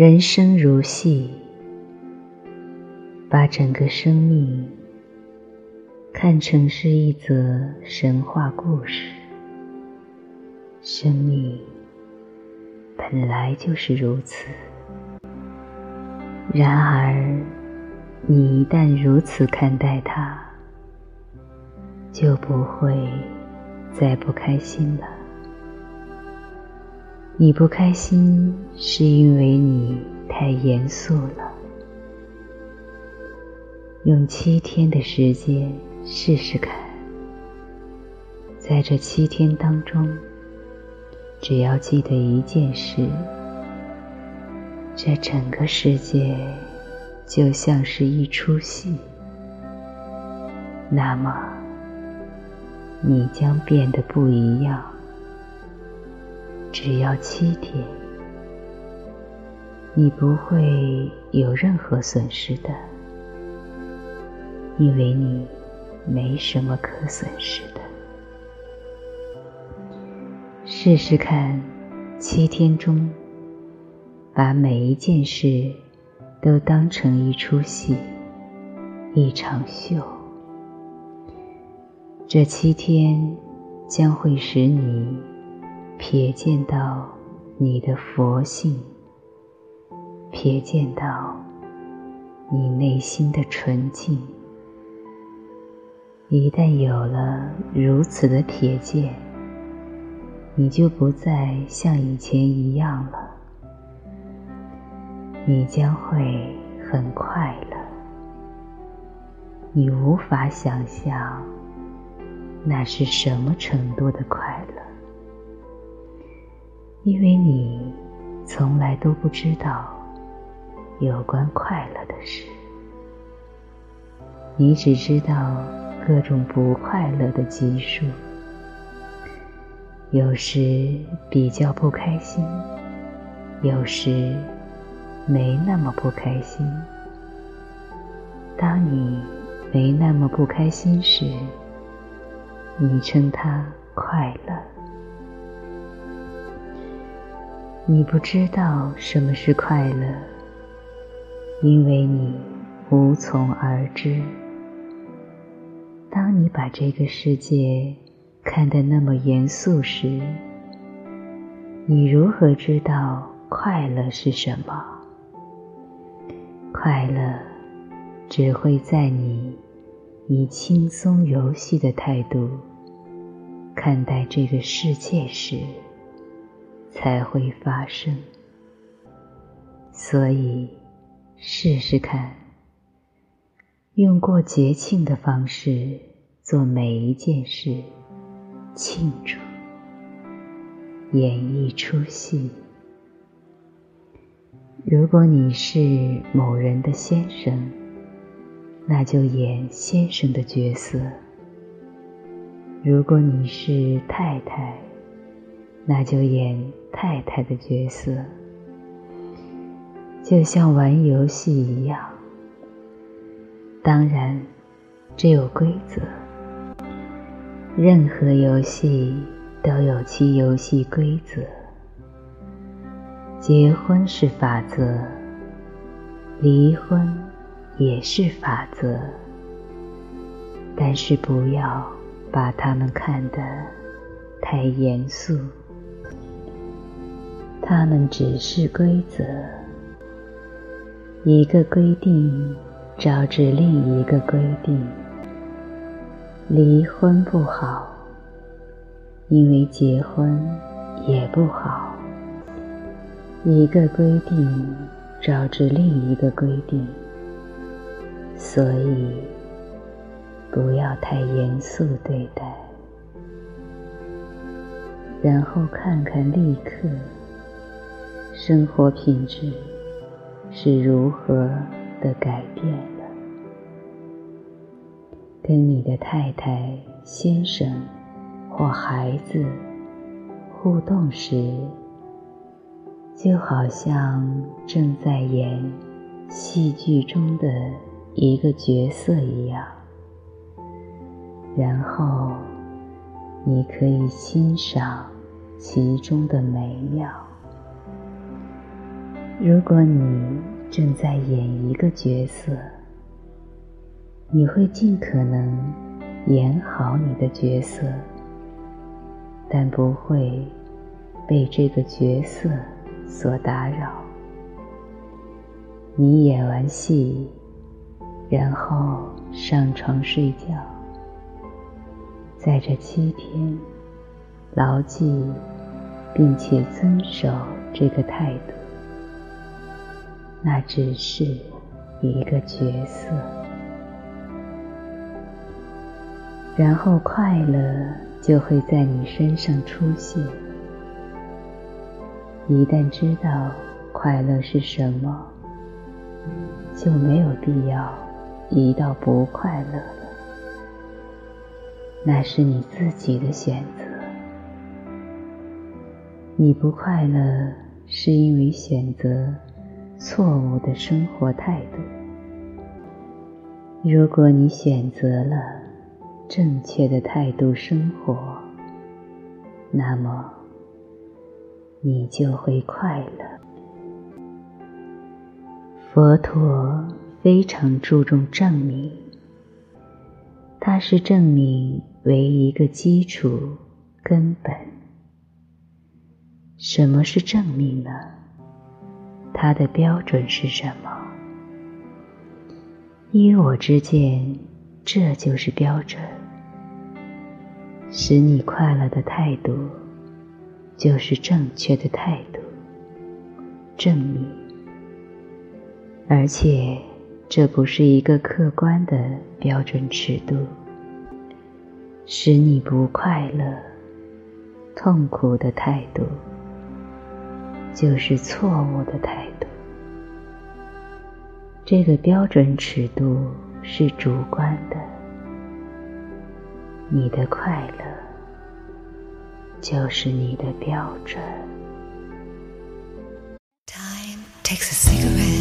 人生如戏，把整个生命看成是一则神话故事。生命本来就是如此。然而，你一旦如此看待它，就不会再不开心了。你不开心，是因为你太严肃了。用七天的时间试试看，在这七天当中，只要记得一件事，这整个世界就像是一出戏，那么你将变得不一样。只要七天，你不会有任何损失的，因为你没什么可损失的。试试看，七天中，把每一件事都当成一出戏，一场秀。这七天将会使你。瞥见到你的佛性，瞥见到你内心的纯净。一旦有了如此的瞥见，你就不再像以前一样了。你将会很快乐，你无法想象那是什么程度的快乐。因为你从来都不知道有关快乐的事，你只知道各种不快乐的级数，有时比较不开心，有时没那么不开心。当你没那么不开心时，你称它快乐。你不知道什么是快乐，因为你无从而知。当你把这个世界看得那么严肃时，你如何知道快乐是什么？快乐只会在你以轻松游戏的态度看待这个世界时。才会发生，所以试试看，用过节庆的方式做每一件事，庆祝，演一出戏。如果你是某人的先生，那就演先生的角色；如果你是太太，那就演。太太的角色，就像玩游戏一样。当然，这有规则。任何游戏都有其游戏规则。结婚是法则，离婚也是法则。但是不要把它们看得太严肃。它们只是规则，一个规定招致另一个规定。离婚不好，因为结婚也不好。一个规定招致另一个规定，所以不要太严肃对待。然后看看立刻。生活品质是如何的改变了？跟你的太太、先生或孩子互动时，就好像正在演戏剧中的一个角色一样。然后，你可以欣赏其中的美妙。如果你正在演一个角色，你会尽可能演好你的角色，但不会被这个角色所打扰。你演完戏，然后上床睡觉，在这七天，牢记并且遵守这个态度。那只是一个角色。然后快乐就会在你身上出现。一旦知道快乐是什么，就没有必要移到不快乐了。那是你自己的选择。你不快乐是因为选择错误的生活态度。如果你选择了，正确的态度生活，那么你就会快乐。佛陀非常注重证明，它是证明为一个基础根本。什么是证明呢？它的标准是什么？依我之见，这就是标准。使你快乐的态度，就是正确的态度。证明，而且这不是一个客观的标准尺度。使你不快乐、痛苦的态度，就是错误的态度。这个标准尺度是主观的。你的快乐就是你的标准。Oh